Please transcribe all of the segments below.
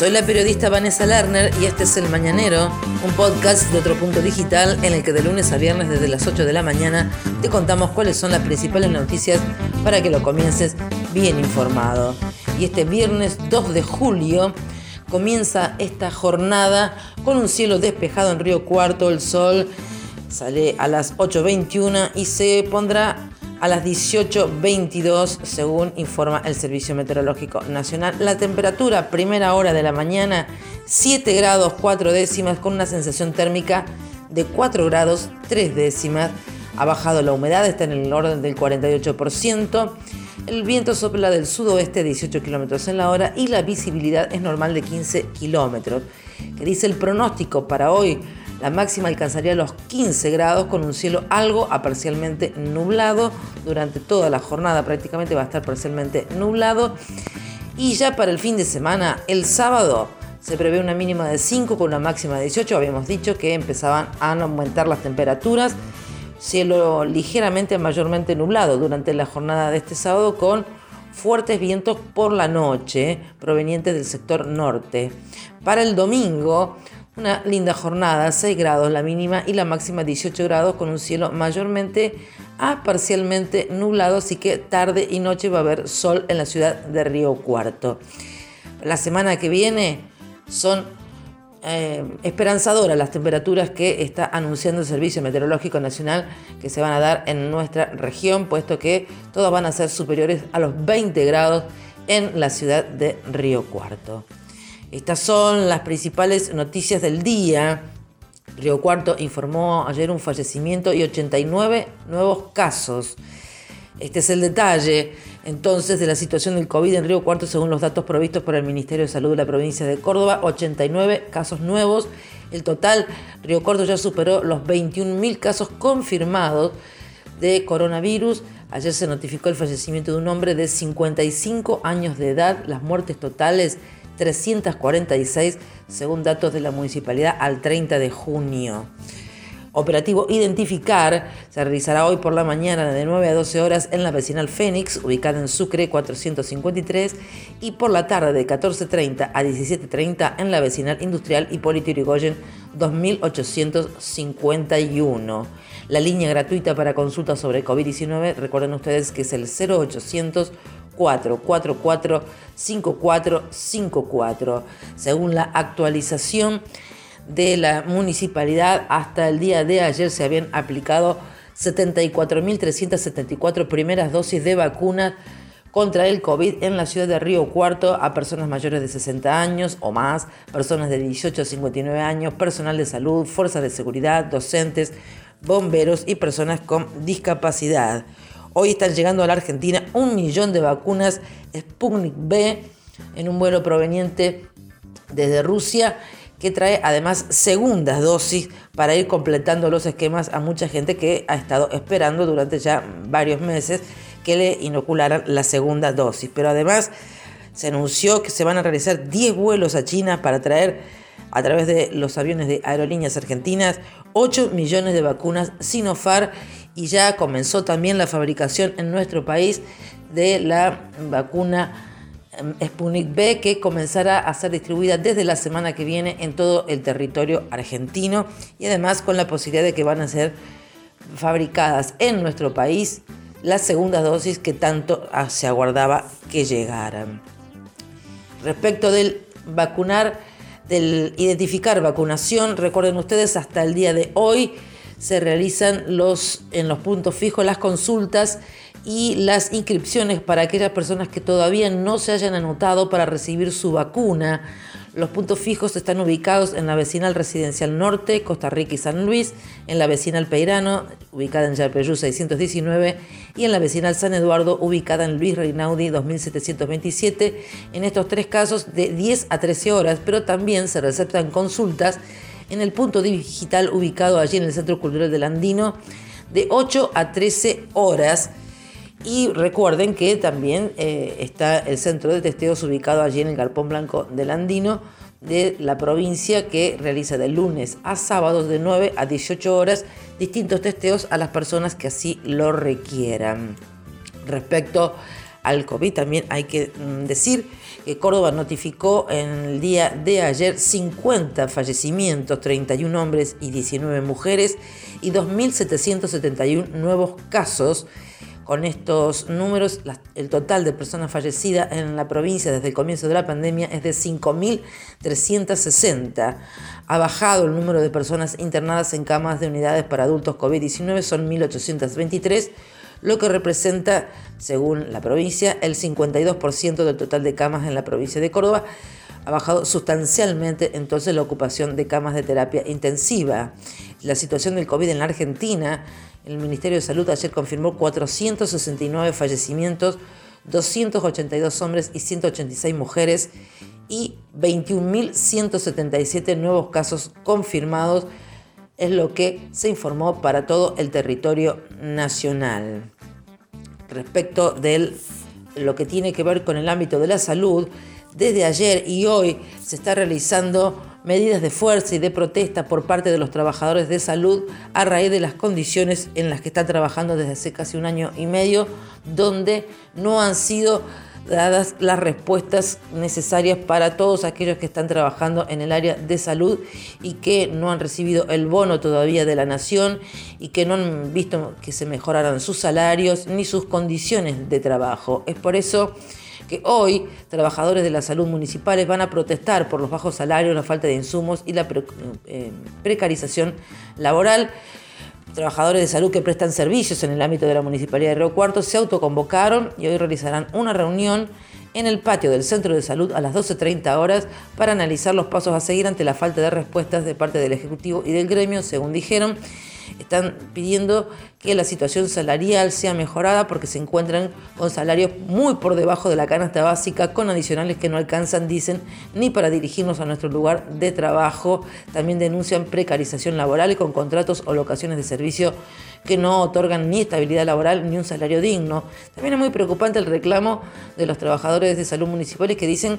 Soy la periodista Vanessa Lerner y este es El Mañanero, un podcast de otro punto digital en el que de lunes a viernes desde las 8 de la mañana te contamos cuáles son las principales noticias para que lo comiences bien informado. Y este viernes 2 de julio comienza esta jornada con un cielo despejado en Río Cuarto, el sol sale a las 8.21 y se pondrá a las 18.22 según informa el Servicio Meteorológico Nacional. La temperatura primera hora de la mañana 7 grados 4 décimas con una sensación térmica de 4 grados 3 décimas. Ha bajado la humedad, está en el orden del 48%. El viento sopla del sudoeste a 18 kilómetros en la hora y la visibilidad es normal de 15 kilómetros. ¿Qué dice el pronóstico para hoy? La máxima alcanzaría los 15 grados con un cielo algo a parcialmente nublado. Durante toda la jornada prácticamente va a estar parcialmente nublado. Y ya para el fin de semana, el sábado, se prevé una mínima de 5 con una máxima de 18. Habíamos dicho que empezaban a aumentar las temperaturas. Cielo ligeramente mayormente nublado durante la jornada de este sábado con fuertes vientos por la noche provenientes del sector norte. Para el domingo una linda jornada, 6 grados la mínima y la máxima 18 grados con un cielo mayormente a parcialmente nublado, así que tarde y noche va a haber sol en la ciudad de Río Cuarto. La semana que viene son eh, esperanzadoras las temperaturas que está anunciando el Servicio Meteorológico Nacional que se van a dar en nuestra región, puesto que todas van a ser superiores a los 20 grados en la ciudad de Río Cuarto. Estas son las principales noticias del día. Río Cuarto informó ayer un fallecimiento y 89 nuevos casos. Este es el detalle entonces de la situación del COVID en Río Cuarto según los datos provistos por el Ministerio de Salud de la provincia de Córdoba. 89 casos nuevos. El total, Río Cuarto ya superó los 21.000 casos confirmados de coronavirus. Ayer se notificó el fallecimiento de un hombre de 55 años de edad. Las muertes totales 346 según datos de la municipalidad al 30 de junio. Operativo Identificar se realizará hoy por la mañana de 9 a 12 horas en la vecinal Fénix, ubicada en Sucre 453, y por la tarde de 14.30 a 17.30 en la vecinal industrial Hipólito Yrigoyen 2851. La línea gratuita para consultas sobre COVID-19, recuerden ustedes que es el 0800 444 5454. Según la actualización de la municipalidad, hasta el día de ayer se habían aplicado 74.374 primeras dosis de vacunas contra el COVID en la ciudad de Río Cuarto a personas mayores de 60 años o más, personas de 18 a 59 años, personal de salud, fuerzas de seguridad, docentes, bomberos y personas con discapacidad. Hoy están llegando a la Argentina un millón de vacunas Sputnik B en un vuelo proveniente desde Rusia que trae además segundas dosis para ir completando los esquemas a mucha gente que ha estado esperando durante ya varios meses que le inocularan la segunda dosis. Pero además se anunció que se van a realizar 10 vuelos a China para traer a través de los aviones de aerolíneas argentinas 8 millones de vacunas Sinopharm y ya comenzó también la fabricación en nuestro país de la vacuna em, Sputnik B que comenzará a ser distribuida desde la semana que viene en todo el territorio argentino y además con la posibilidad de que van a ser fabricadas en nuestro país las segundas dosis que tanto ah, se aguardaba que llegaran. Respecto del vacunar, del identificar vacunación, recuerden ustedes hasta el día de hoy se realizan los, en los puntos fijos las consultas y las inscripciones para aquellas personas que todavía no se hayan anotado para recibir su vacuna. Los puntos fijos están ubicados en la vecinal residencial norte, Costa Rica y San Luis, en la vecinal Peirano, ubicada en Yarpeyú 619, y en la vecinal San Eduardo, ubicada en Luis Reinaudi 2727. En estos tres casos de 10 a 13 horas, pero también se receptan consultas en el punto digital ubicado allí en el Centro Cultural del Andino de 8 a 13 horas. Y recuerden que también eh, está el centro de testeos ubicado allí en el Garpón Blanco del Andino de la provincia que realiza de lunes a sábados de 9 a 18 horas distintos testeos a las personas que así lo requieran. Respecto al COVID también hay que mm, decir que Córdoba notificó en el día de ayer 50 fallecimientos, 31 hombres y 19 mujeres y 2.771 nuevos casos con estos números, el total de personas fallecidas en la provincia desde el comienzo de la pandemia es de 5.360. Ha bajado el número de personas internadas en camas de unidades para adultos COVID-19, son 1.823, lo que representa, según la provincia, el 52% del total de camas en la provincia de Córdoba. Ha bajado sustancialmente entonces la ocupación de camas de terapia intensiva. La situación del COVID en la Argentina el Ministerio de Salud ayer confirmó 469 fallecimientos, 282 hombres y 186 mujeres y 21.177 nuevos casos confirmados, es lo que se informó para todo el territorio nacional. Respecto de lo que tiene que ver con el ámbito de la salud, desde ayer y hoy se está realizando medidas de fuerza y de protesta por parte de los trabajadores de salud a raíz de las condiciones en las que están trabajando desde hace casi un año y medio, donde no han sido dadas las respuestas necesarias para todos aquellos que están trabajando en el área de salud y que no han recibido el bono todavía de la nación y que no han visto que se mejoraran sus salarios ni sus condiciones de trabajo. Es por eso que hoy trabajadores de la salud municipales van a protestar por los bajos salarios, la falta de insumos y la eh, precarización laboral. Trabajadores de salud que prestan servicios en el ámbito de la Municipalidad de Río Cuarto se autoconvocaron y hoy realizarán una reunión en el patio del Centro de Salud a las 12.30 horas para analizar los pasos a seguir ante la falta de respuestas de parte del Ejecutivo y del gremio, según dijeron están pidiendo que la situación salarial sea mejorada porque se encuentran con salarios muy por debajo de la canasta básica, con adicionales que no alcanzan, dicen, ni para dirigirnos a nuestro lugar de trabajo. También denuncian precarización laboral con contratos o locaciones de servicio que no otorgan ni estabilidad laboral ni un salario digno. También es muy preocupante el reclamo de los trabajadores de salud municipales que dicen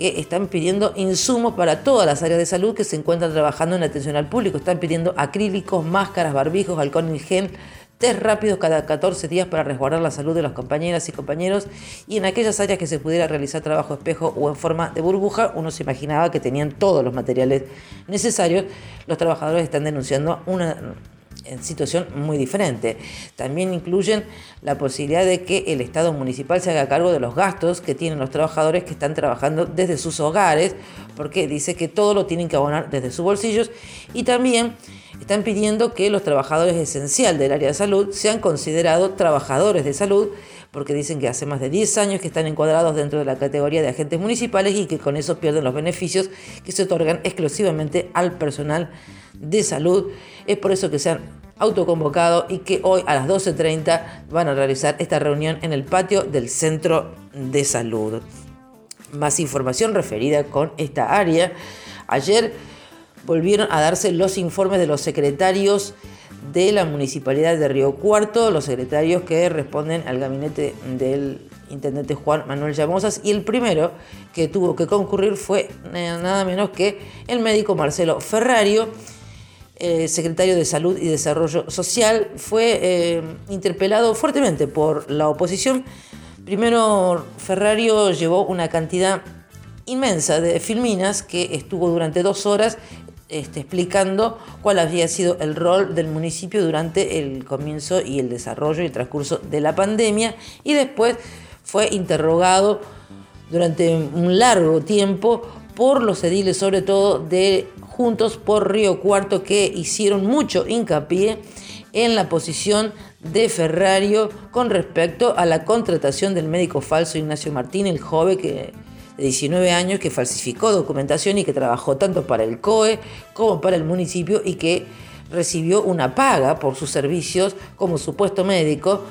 que están pidiendo insumos para todas las áreas de salud que se encuentran trabajando en atención al público. Están pidiendo acrílicos, máscaras, barbijos, alcohol y gel, test rápidos cada 14 días para resguardar la salud de las compañeras y compañeros. Y en aquellas áreas que se pudiera realizar trabajo espejo o en forma de burbuja, uno se imaginaba que tenían todos los materiales necesarios. Los trabajadores están denunciando una en situación muy diferente. También incluyen la posibilidad de que el Estado municipal se haga cargo de los gastos que tienen los trabajadores que están trabajando desde sus hogares, porque dice que todo lo tienen que abonar desde sus bolsillos y también están pidiendo que los trabajadores esenciales del área de salud sean considerados trabajadores de salud porque dicen que hace más de 10 años que están encuadrados dentro de la categoría de agentes municipales y que con eso pierden los beneficios que se otorgan exclusivamente al personal de salud. Es por eso que se han autoconvocado y que hoy a las 12.30 van a realizar esta reunión en el patio del Centro de Salud. Más información referida con esta área. Ayer volvieron a darse los informes de los secretarios de la Municipalidad de Río Cuarto, los secretarios que responden al gabinete del intendente Juan Manuel Llamosas, y el primero que tuvo que concurrir fue nada menos que el médico Marcelo Ferrario, eh, secretario de Salud y Desarrollo Social, fue eh, interpelado fuertemente por la oposición. Primero, Ferrario llevó una cantidad inmensa de filminas que estuvo durante dos horas este, explicando cuál había sido el rol del municipio durante el comienzo y el desarrollo y el transcurso de la pandemia y después fue interrogado durante un largo tiempo por los ediles, sobre todo de Juntos por Río Cuarto, que hicieron mucho hincapié en la posición de Ferrario con respecto a la contratación del médico falso Ignacio Martín, el joven que, de 19 años que falsificó documentación y que trabajó tanto para el COE como para el municipio y que recibió una paga por sus servicios como supuesto médico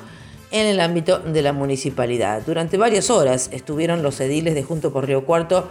en el ámbito de la municipalidad. Durante varias horas estuvieron los ediles de Junto por Río Cuarto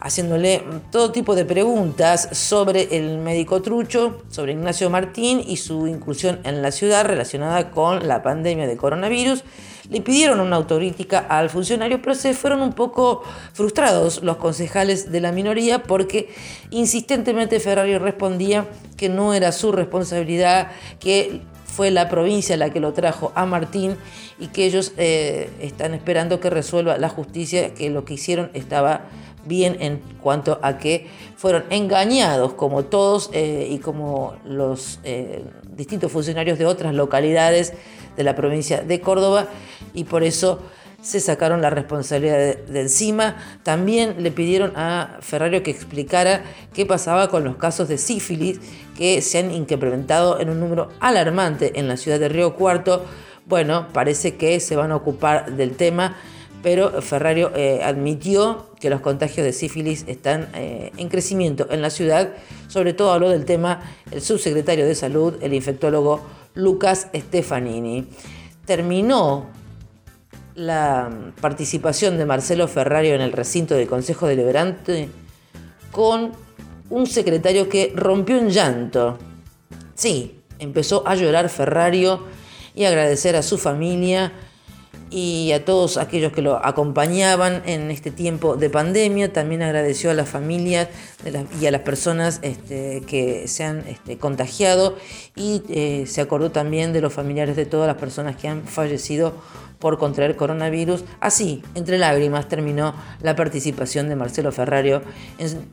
haciéndole todo tipo de preguntas sobre el médico trucho, sobre Ignacio Martín y su incursión en la ciudad relacionada con la pandemia de coronavirus. Le pidieron una autocrítica al funcionario, pero se fueron un poco frustrados los concejales de la minoría porque insistentemente Ferrari respondía que no era su responsabilidad, que fue la provincia la que lo trajo a Martín y que ellos eh, están esperando que resuelva la justicia, que lo que hicieron estaba bien en cuanto a que fueron engañados como todos eh, y como los eh, distintos funcionarios de otras localidades de la provincia de Córdoba y por eso se sacaron la responsabilidad de, encima. También le pidieron a Ferrario que explicara qué pasaba con los casos de sífilis que se han incrementado en un número alarmante en la ciudad de Río Cuarto. Bueno, parece que se van a ocupar del tema pero Ferrario eh, admitió que los contagios de sífilis están eh, en crecimiento en la ciudad. Sobre todo habló del tema el subsecretario de Salud, el infectólogo Lucas Stefanini. Terminó la participación de Marcelo Ferrario en el recinto del Consejo Deliberante con un secretario que rompió en llanto. Sí, empezó a llorar Ferrario y agradecer a su familia y a todos aquellos que lo acompañaban en este tiempo de pandemia. También agradeció a las familias y a las personas este, que se han este, contagiado y eh, se acordó también de los familiares de todas las personas que han fallecido por contraer coronavirus. Así, entre lágrimas, terminó la participación de Marcelo Ferrario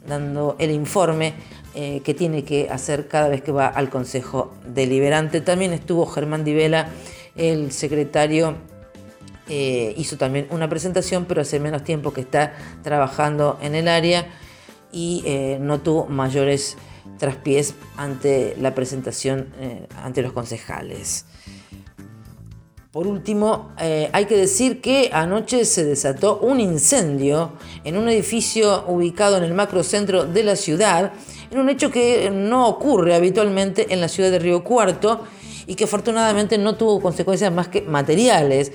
dando el informe eh, que tiene que hacer cada vez que va al Consejo Deliberante. También estuvo Germán Divela, el secretario eh, hizo también una presentación, pero hace menos tiempo que está trabajando en el área y eh, no tuvo mayores traspiés ante la presentación eh, ante los concejales. Por último, hay que decir que anoche se desató un incendio en un edificio ubicado en el macrocentro de la ciudad, en un hecho que no ocurre habitualmente en la ciudad de Río Cuarto y que afortunadamente no tuvo consecuencias más que materiales.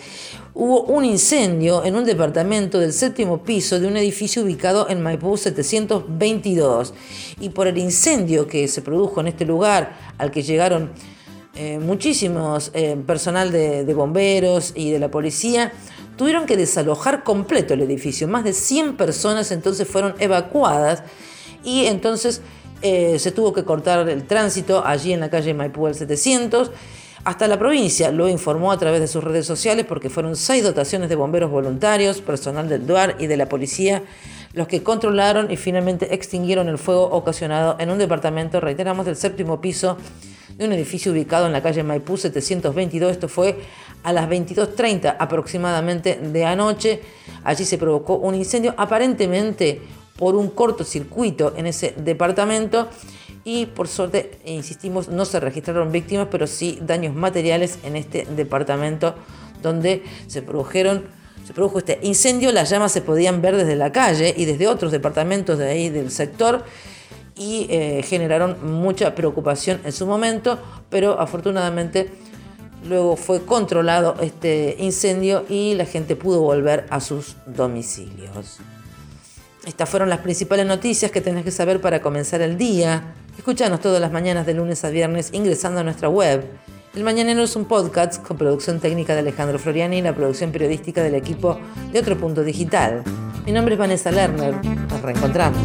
Hubo un incendio en un departamento del séptimo piso de un edificio ubicado en Maipú 722 y por el incendio que se produjo en este lugar al que llegaron eh, muchísimos eh, personal de, bomberos y de la policía, tuvieron que desalojar completo el edificio. Más de 100 personas entonces fueron evacuadas y entonces eh, se tuvo que cortar el tránsito allí en la calle Maipú del 700. Hasta la provincia lo informó a través de sus redes sociales porque fueron seis dotaciones de bomberos voluntarios, personal del DUAR y de la policía los que controlaron y finalmente extinguieron el fuego ocasionado en un departamento, reiteramos, del séptimo piso de un edificio ubicado en la calle Maipú 722. Esto fue a las 22.30 aproximadamente de anoche. Allí se provocó un incendio aparentemente por un cortocircuito en ese departamento y por suerte, insistimos, no se registraron víctimas, pero sí daños materiales en este departamento donde se produjeron se produjo este incendio, las llamas se podían ver desde la calle y desde otros departamentos de ahí del sector y eh, generaron mucha preocupación en su momento, pero afortunadamente luego fue controlado este incendio y la gente pudo volver a sus domicilios. Estas fueron las principales noticias que tenés que saber para comenzar el día. Escúchanos todas las mañanas de lunes a viernes ingresando a nuestra web. El Mañanero es un podcast con producción técnica de Alejandro Floriani y la producción periodística del equipo de Otro Punto Digital. Mi nombre es Vanessa Lerner. Nos reencontramos.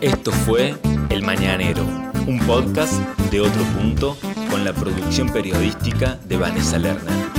Esto fue El Mañanero, un podcast de Otro Punto con la producción periodística de Vanessa Lerner.